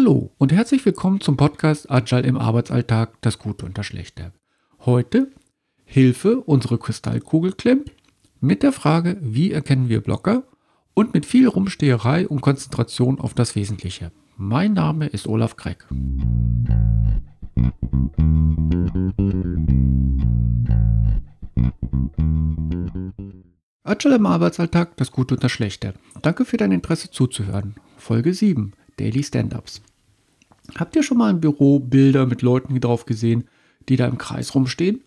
Hallo und herzlich willkommen zum Podcast Agile im Arbeitsalltag, das Gute und das Schlechte. Heute Hilfe, unsere Kristallkugel klemmt, mit der Frage, wie erkennen wir Blocker und mit viel Rumsteherei und Konzentration auf das Wesentliche. Mein Name ist Olaf Kreck. Agile im Arbeitsalltag, das Gute und das Schlechte. Danke für dein Interesse zuzuhören. Folge 7, Daily Stand-Ups. Habt ihr schon mal im Büro Bilder mit Leuten drauf gesehen, die da im Kreis rumstehen?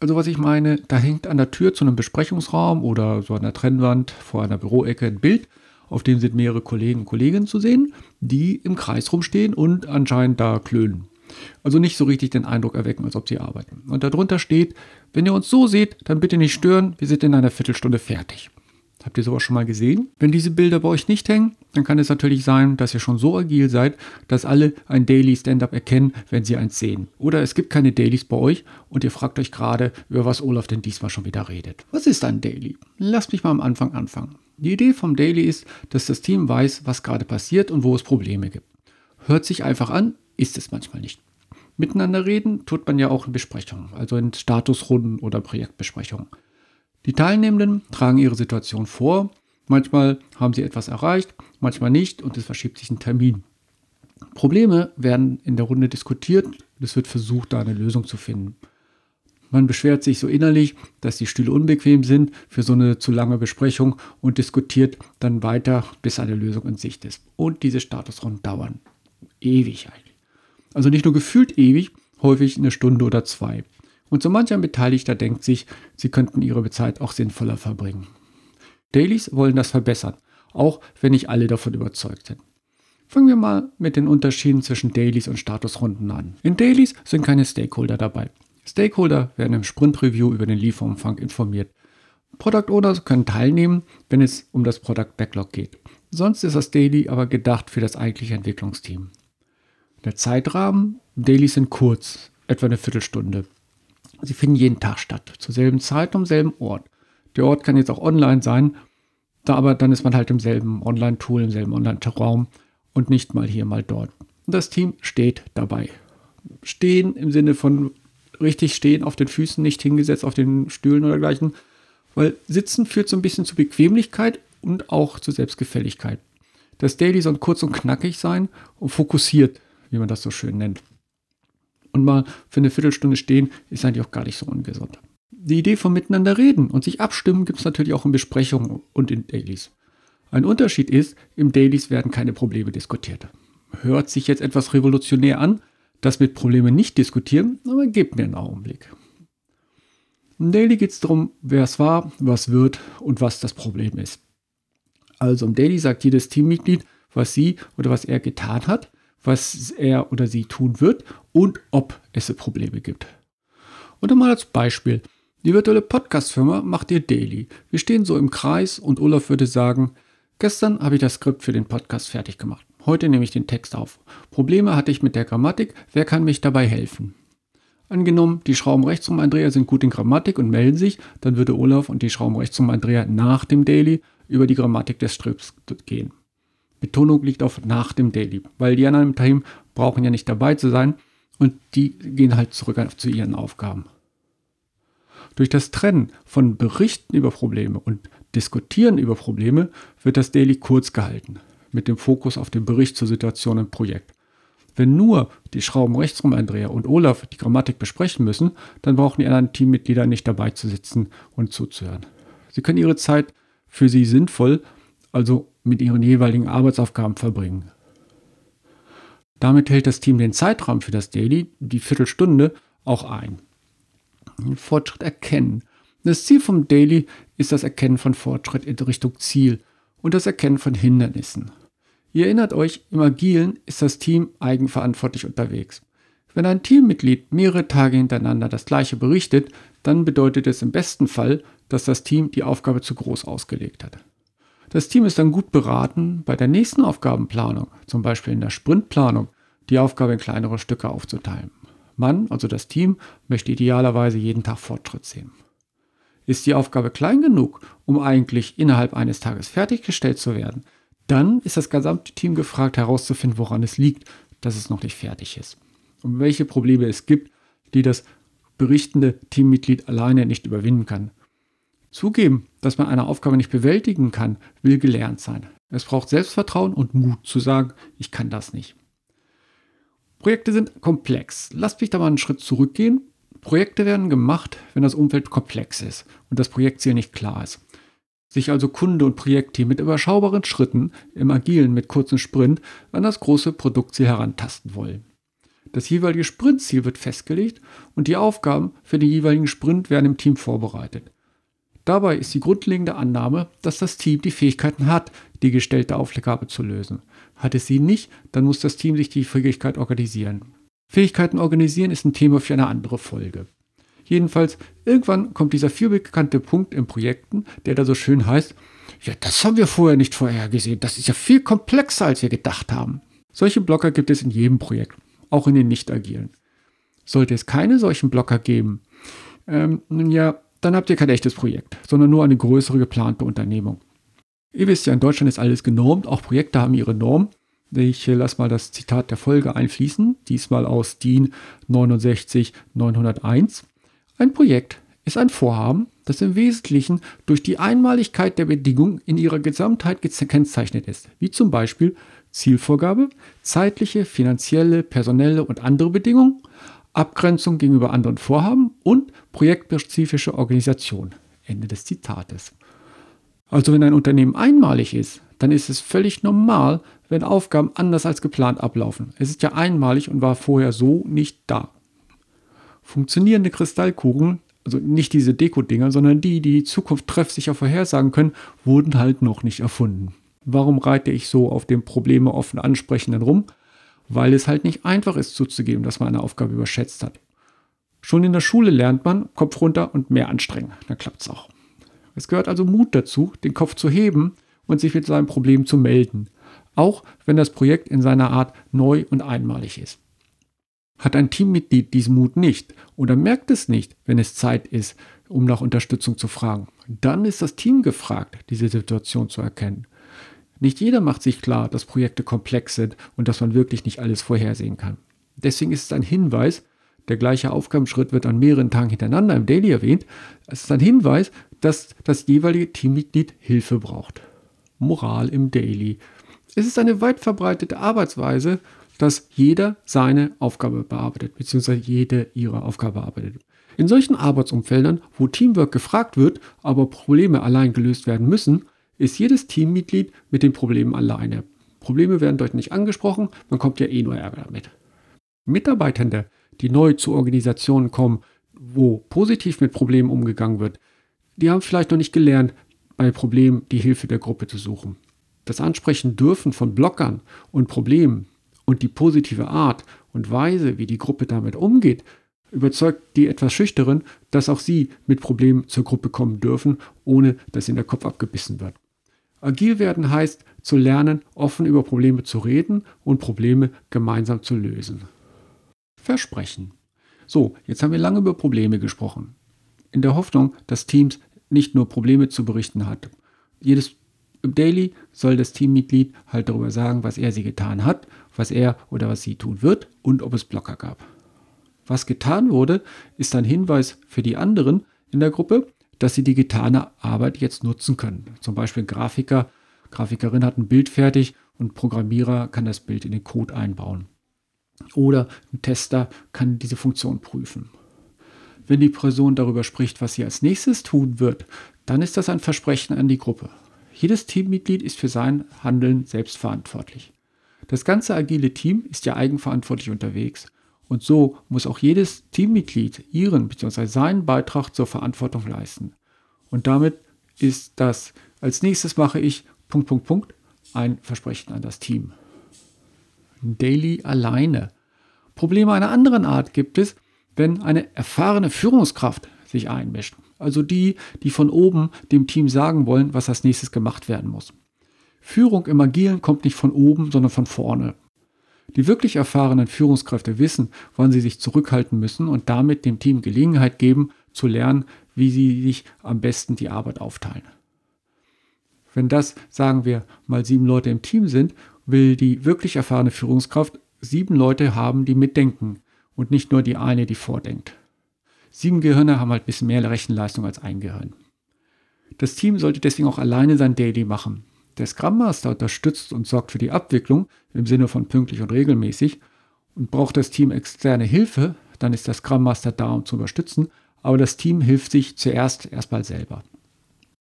Also was ich meine, da hängt an der Tür zu einem Besprechungsraum oder so an der Trennwand vor einer Büroecke ein Bild, auf dem sind mehrere Kollegen und Kolleginnen zu sehen, die im Kreis rumstehen und anscheinend da klönen. Also nicht so richtig den Eindruck erwecken, als ob sie arbeiten. Und darunter steht, wenn ihr uns so seht, dann bitte nicht stören, wir sind in einer Viertelstunde fertig. Habt ihr sowas schon mal gesehen? Wenn diese Bilder bei euch nicht hängen, dann kann es natürlich sein, dass ihr schon so agil seid, dass alle ein Daily Stand-up erkennen, wenn sie eins sehen. Oder es gibt keine Dailies bei euch und ihr fragt euch gerade, über was Olaf denn diesmal schon wieder redet. Was ist ein Daily? Lasst mich mal am Anfang anfangen. Die Idee vom Daily ist, dass das Team weiß, was gerade passiert und wo es Probleme gibt. Hört sich einfach an, ist es manchmal nicht. Miteinander reden tut man ja auch in Besprechungen, also in Statusrunden oder Projektbesprechungen. Die Teilnehmenden tragen ihre Situation vor. Manchmal haben sie etwas erreicht, manchmal nicht und es verschiebt sich ein Termin. Probleme werden in der Runde diskutiert und es wird versucht, da eine Lösung zu finden. Man beschwert sich so innerlich, dass die Stühle unbequem sind für so eine zu lange Besprechung und diskutiert dann weiter, bis eine Lösung in Sicht ist. Und diese Statusrunden dauern ewig eigentlich. Also nicht nur gefühlt ewig, häufig eine Stunde oder zwei. Und so mancher Beteiligter denkt sich, sie könnten ihre Zeit auch sinnvoller verbringen. Dailies wollen das verbessern, auch wenn nicht alle davon überzeugt sind. Fangen wir mal mit den Unterschieden zwischen Dailies und Statusrunden an. In Dailies sind keine Stakeholder dabei. Stakeholder werden im Sprint-Review über den Lieferumfang informiert. Product Owners können teilnehmen, wenn es um das Product Backlog geht. Sonst ist das Daily aber gedacht für das eigentliche Entwicklungsteam. Der Zeitrahmen, Dailies sind kurz, etwa eine Viertelstunde. Sie finden jeden Tag statt, zur selben Zeit, am selben Ort. Der Ort kann jetzt auch online sein, da aber dann ist man halt im selben Online-Tool, im selben Online-Raum und nicht mal hier, mal dort. Und das Team steht dabei. Stehen im Sinne von richtig stehen auf den Füßen, nicht hingesetzt auf den Stühlen oder dergleichen, weil Sitzen führt so ein bisschen zu Bequemlichkeit und auch zu Selbstgefälligkeit. Das Daily soll kurz und knackig sein und fokussiert, wie man das so schön nennt und mal für eine Viertelstunde stehen, ist eigentlich auch gar nicht so ungesund. Die Idee vom Miteinander reden und sich abstimmen gibt es natürlich auch in Besprechungen und in Dailies. Ein Unterschied ist, im Dailies werden keine Probleme diskutiert. Hört sich jetzt etwas revolutionär an, das mit Problemen nicht diskutieren, aber gebt mir einen Augenblick. Im Daily geht es darum, wer es war, was wird und was das Problem ist. Also im Daily sagt jedes Teammitglied, was sie oder was er getan hat was er oder sie tun wird und ob es Probleme gibt. Und einmal als Beispiel. Die virtuelle Podcast-Firma macht ihr Daily. Wir stehen so im Kreis und Olaf würde sagen, gestern habe ich das Skript für den Podcast fertig gemacht. Heute nehme ich den Text auf. Probleme hatte ich mit der Grammatik. Wer kann mich dabei helfen? Angenommen, die Schrauben rechts um Andrea sind gut in Grammatik und melden sich, dann würde Olaf und die Schrauben rechts um Andrea nach dem Daily über die Grammatik des Strips gehen. Betonung liegt auf nach dem Daily, weil die anderen im Team brauchen ja nicht dabei zu sein und die gehen halt zurück zu ihren Aufgaben. Durch das Trennen von Berichten über Probleme und Diskutieren über Probleme wird das Daily kurz gehalten, mit dem Fokus auf den Bericht zur Situation im Projekt. Wenn nur die Schrauben rechtsrum Andrea und Olaf die Grammatik besprechen müssen, dann brauchen die anderen Teammitglieder nicht dabei zu sitzen und zuzuhören. Sie können ihre Zeit für sie sinnvoll, also mit ihren jeweiligen Arbeitsaufgaben verbringen. Damit hält das Team den Zeitraum für das Daily, die Viertelstunde, auch ein. Fortschritt erkennen. Das Ziel vom Daily ist das Erkennen von Fortschritt in Richtung Ziel und das Erkennen von Hindernissen. Ihr erinnert euch, im Agilen ist das Team eigenverantwortlich unterwegs. Wenn ein Teammitglied mehrere Tage hintereinander das gleiche berichtet, dann bedeutet es im besten Fall, dass das Team die Aufgabe zu groß ausgelegt hat. Das Team ist dann gut beraten, bei der nächsten Aufgabenplanung, zum Beispiel in der Sprintplanung, die Aufgabe in kleinere Stücke aufzuteilen. Man, also das Team, möchte idealerweise jeden Tag Fortschritt sehen. Ist die Aufgabe klein genug, um eigentlich innerhalb eines Tages fertiggestellt zu werden, Dann ist das gesamte Team gefragt herauszufinden, woran es liegt, dass es noch nicht fertig ist. Und welche Probleme es gibt, die das berichtende Teammitglied alleine nicht überwinden kann. Zugeben, dass man eine Aufgabe nicht bewältigen kann, will gelernt sein. Es braucht Selbstvertrauen und Mut zu sagen, ich kann das nicht. Projekte sind komplex. Lasst mich da mal einen Schritt zurückgehen. Projekte werden gemacht, wenn das Umfeld komplex ist und das Projektziel nicht klar ist. Sich also Kunde und Projektteam mit überschaubaren Schritten im Agilen mit kurzem Sprint an das große Produktziel herantasten wollen. Das jeweilige Sprintziel wird festgelegt und die Aufgaben für den jeweiligen Sprint werden im Team vorbereitet. Dabei ist die grundlegende Annahme, dass das Team die Fähigkeiten hat, die gestellte Aufgabe zu lösen. Hat es sie nicht, dann muss das Team sich die Fähigkeit organisieren. Fähigkeiten organisieren ist ein Thema für eine andere Folge. Jedenfalls, irgendwann kommt dieser vielbekannte Punkt in Projekten, der da so schön heißt, ja, das haben wir vorher nicht vorhergesehen, das ist ja viel komplexer, als wir gedacht haben. Solche Blocker gibt es in jedem Projekt, auch in den nicht agilen. Sollte es keine solchen Blocker geben, ähm, ja, dann habt ihr kein echtes Projekt, sondern nur eine größere geplante Unternehmung. Ihr wisst ja, in Deutschland ist alles genormt, auch Projekte haben ihre Norm. Ich lasse mal das Zitat der Folge einfließen, diesmal aus DIN 69901. Ein Projekt ist ein Vorhaben, das im Wesentlichen durch die Einmaligkeit der Bedingungen in ihrer Gesamtheit gekennzeichnet ist, wie zum Beispiel Zielvorgabe, zeitliche, finanzielle, personelle und andere Bedingungen, Abgrenzung gegenüber anderen Vorhaben und projektspezifische Organisation. Ende des Zitates. Also wenn ein Unternehmen einmalig ist, dann ist es völlig normal, wenn Aufgaben anders als geplant ablaufen. Es ist ja einmalig und war vorher so nicht da. Funktionierende Kristallkugeln, also nicht diese Deko-Dinger, sondern die, die die Zukunft treffsicher vorhersagen können, wurden halt noch nicht erfunden. Warum reite ich so auf dem Probleme offen ansprechenden rum? Weil es halt nicht einfach ist zuzugeben, dass man eine Aufgabe überschätzt hat. Schon in der Schule lernt man, Kopf runter und mehr anstrengen. Dann klappt es auch. Es gehört also Mut dazu, den Kopf zu heben und sich mit seinem Problem zu melden, auch wenn das Projekt in seiner Art neu und einmalig ist. Hat ein Teammitglied diesen Mut nicht oder merkt es nicht, wenn es Zeit ist, um nach Unterstützung zu fragen, dann ist das Team gefragt, diese Situation zu erkennen. Nicht jeder macht sich klar, dass Projekte komplex sind und dass man wirklich nicht alles vorhersehen kann. Deswegen ist es ein Hinweis, der gleiche Aufgabenschritt wird an mehreren Tagen hintereinander im Daily erwähnt. Es ist ein Hinweis, dass das jeweilige Teammitglied Hilfe braucht. Moral im Daily. Es ist eine weit verbreitete Arbeitsweise, dass jeder seine Aufgabe bearbeitet, beziehungsweise jede ihre Aufgabe bearbeitet. In solchen Arbeitsumfeldern, wo Teamwork gefragt wird, aber Probleme allein gelöst werden müssen, ist jedes Teammitglied mit den Problemen alleine. Probleme werden dort nicht angesprochen, man kommt ja eh nur Ärger damit. Mitarbeitende, die neu zu Organisationen kommen, wo positiv mit Problemen umgegangen wird, die haben vielleicht noch nicht gelernt, bei Problemen die Hilfe der Gruppe zu suchen. Das Ansprechen dürfen von Blockern und Problemen und die positive Art und Weise, wie die Gruppe damit umgeht, überzeugt die etwas Schüchteren, dass auch sie mit Problemen zur Gruppe kommen dürfen, ohne dass ihnen der Kopf abgebissen wird. Agil werden heißt, zu lernen, offen über Probleme zu reden und Probleme gemeinsam zu lösen. Versprechen. So, jetzt haben wir lange über Probleme gesprochen. In der Hoffnung, dass Teams nicht nur Probleme zu berichten hat. Jedes Daily soll das Teammitglied halt darüber sagen, was er sie getan hat, was er oder was sie tun wird und ob es Blocker gab. Was getan wurde, ist ein Hinweis für die anderen in der Gruppe, dass sie die getane Arbeit jetzt nutzen können. Zum Beispiel Grafiker, Grafikerin hat ein Bild fertig und Programmierer kann das Bild in den Code einbauen. Oder ein Tester kann diese Funktion prüfen. Wenn die Person darüber spricht, was sie als nächstes tun wird, dann ist das ein Versprechen an die Gruppe. Jedes Teammitglied ist für sein Handeln selbst verantwortlich. Das ganze agile Team ist ja eigenverantwortlich unterwegs und so muss auch jedes Teammitglied ihren bzw. seinen Beitrag zur Verantwortung leisten. Und damit ist das als nächstes mache ich Punkt Punkt Punkt ein Versprechen an das Team. Daily alleine. Probleme einer anderen Art gibt es, wenn eine erfahrene Führungskraft sich einmischt. Also die, die von oben dem Team sagen wollen, was als nächstes gemacht werden muss. Führung im Agilen kommt nicht von oben, sondern von vorne. Die wirklich erfahrenen Führungskräfte wissen, wann sie sich zurückhalten müssen und damit dem Team Gelegenheit geben, zu lernen, wie sie sich am besten die Arbeit aufteilen. Wenn das, sagen wir, mal sieben Leute im Team sind, will die wirklich erfahrene Führungskraft sieben Leute haben, die mitdenken und nicht nur die eine, die vordenkt. Sieben Gehirne haben halt ein bisschen mehr Rechenleistung als ein Gehirn. Das Team sollte deswegen auch alleine sein Daily machen. Der Scrum Master unterstützt und sorgt für die Abwicklung im Sinne von pünktlich und regelmäßig und braucht das Team externe Hilfe, dann ist der Scrum Master da, um zu unterstützen, aber das Team hilft sich zuerst erstmal selber.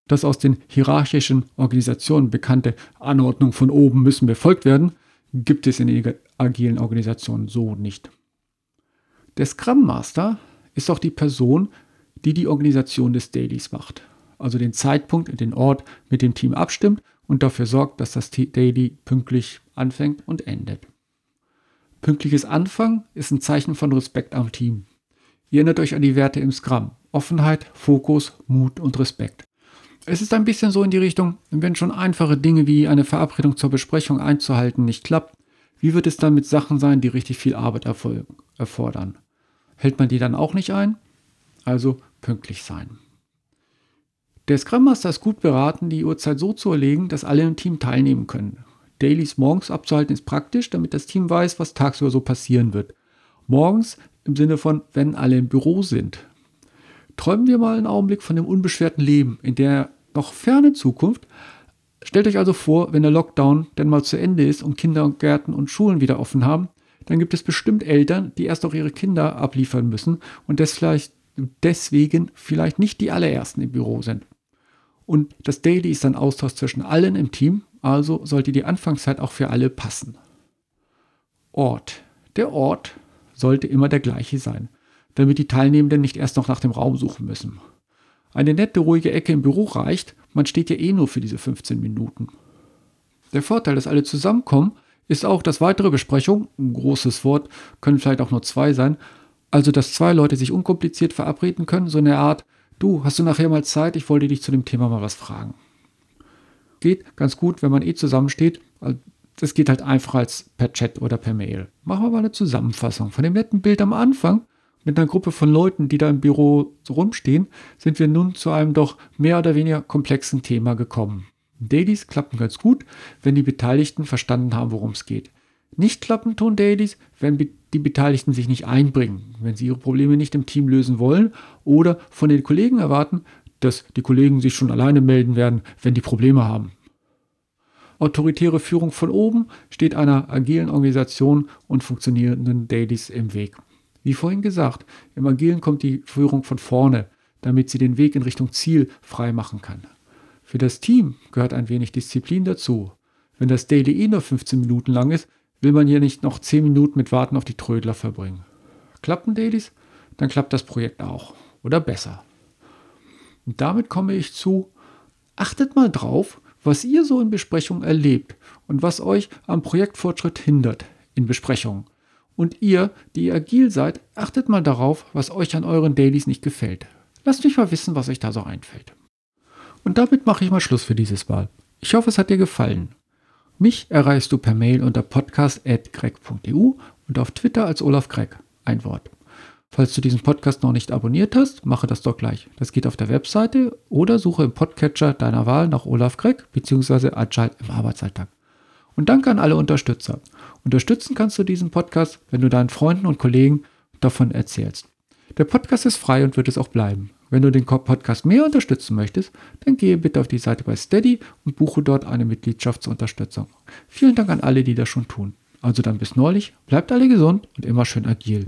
Das aus den hierarchischen Organisationen bekannte Anordnung von oben müssen befolgt werden, gibt es in agilen Organisationen so nicht. Der Scrum Master ist auch die Person, die die Organisation des Dailies macht, also den Zeitpunkt und den Ort mit dem Team abstimmt und dafür sorgt, dass das Daily pünktlich anfängt und endet. Pünktliches Anfangen ist ein Zeichen von Respekt am Team. Ihr erinnert euch an die Werte im Scrum. Offenheit, Fokus, Mut und Respekt. Es ist ein bisschen so in die Richtung, wenn schon einfache Dinge wie eine Verabredung zur Besprechung einzuhalten nicht klappt, wie wird es dann mit Sachen sein, die richtig viel Arbeit erfordern? Hält man die dann auch nicht ein? Also pünktlich sein. Der Scrum Master ist gut beraten, die Uhrzeit so zu erlegen, dass alle im Team teilnehmen können. Dailies morgens abzuhalten ist praktisch, damit das Team weiß, was tagsüber so passieren wird. Morgens im Sinne von, wenn alle im Büro sind. Träumen wir mal einen Augenblick von dem unbeschwerten Leben in der noch fernen Zukunft. Stellt euch also vor, wenn der Lockdown denn mal zu Ende ist und Kindergärten und Schulen wieder offen haben, dann gibt es bestimmt Eltern, die erst auch ihre Kinder abliefern müssen und deswegen vielleicht nicht die allerersten im Büro sind. Und das Daily ist ein Austausch zwischen allen im Team also sollte die Anfangszeit auch für alle passen. Ort. Der Ort sollte immer der gleiche sein, damit die Teilnehmenden nicht erst noch nach dem Raum suchen müssen. Eine nette, ruhige Ecke im Büro reicht, man steht ja eh nur für diese 15 Minuten. Der Vorteil, dass alle zusammenkommen, ist auch, dass weitere Besprechungen, ein großes Wort, können vielleicht auch nur zwei sein, also dass zwei Leute sich unkompliziert verabreden können, so eine Art, du, hast du nachher mal Zeit, ich wollte dich zu dem Thema mal was fragen geht ganz gut, wenn man eh zusammensteht. Das geht halt einfacher als per Chat oder per Mail. Machen wir mal eine Zusammenfassung. Von dem netten Bild am Anfang mit einer Gruppe von Leuten, die da im Büro so rumstehen, sind wir nun zu einem doch mehr oder weniger komplexen Thema gekommen. Dailies klappen ganz gut, wenn die Beteiligten verstanden haben, worum es geht. Nicht klappen tun Dailies, wenn die Beteiligten sich nicht einbringen, wenn sie ihre Probleme nicht im Team lösen wollen oder von den Kollegen erwarten, dass die Kollegen sich schon alleine melden werden, wenn die Probleme haben. Autoritäre Führung von oben steht einer agilen Organisation und funktionierenden Dailies im Weg. Wie vorhin gesagt, im Agilen kommt die Führung von vorne, damit sie den Weg in Richtung Ziel frei machen kann. Für das Team gehört ein wenig Disziplin dazu. Wenn das Daily eh nur 15 Minuten lang ist, will man hier nicht noch 10 Minuten mit Warten auf die Trödler verbringen. Klappen Dailies? Dann klappt das Projekt auch. Oder besser. Und damit komme ich zu, achtet mal drauf, was ihr so in Besprechungen erlebt und was euch am Projektfortschritt hindert in Besprechungen. Und ihr, die agil seid, achtet mal darauf, was euch an euren Dailies nicht gefällt. Lasst mich mal wissen, was euch da so einfällt. Und damit mache ich mal Schluss für dieses Mal. Ich hoffe, es hat dir gefallen. Mich erreichst du per Mail unter podcast.greg.eu und auf Twitter als Olaf Greg. Ein Wort. Falls du diesen Podcast noch nicht abonniert hast, mache das doch gleich. Das geht auf der Webseite oder suche im Podcatcher deiner Wahl nach Olaf Kreck bzw. Agile im Arbeitsalltag. Und danke an alle Unterstützer. Unterstützen kannst du diesen Podcast, wenn du deinen Freunden und Kollegen davon erzählst. Der Podcast ist frei und wird es auch bleiben. Wenn du den Podcast mehr unterstützen möchtest, dann gehe bitte auf die Seite bei Steady und buche dort eine Mitgliedschaft zur Unterstützung. Vielen Dank an alle, die das schon tun. Also dann bis neulich, bleibt alle gesund und immer schön agil.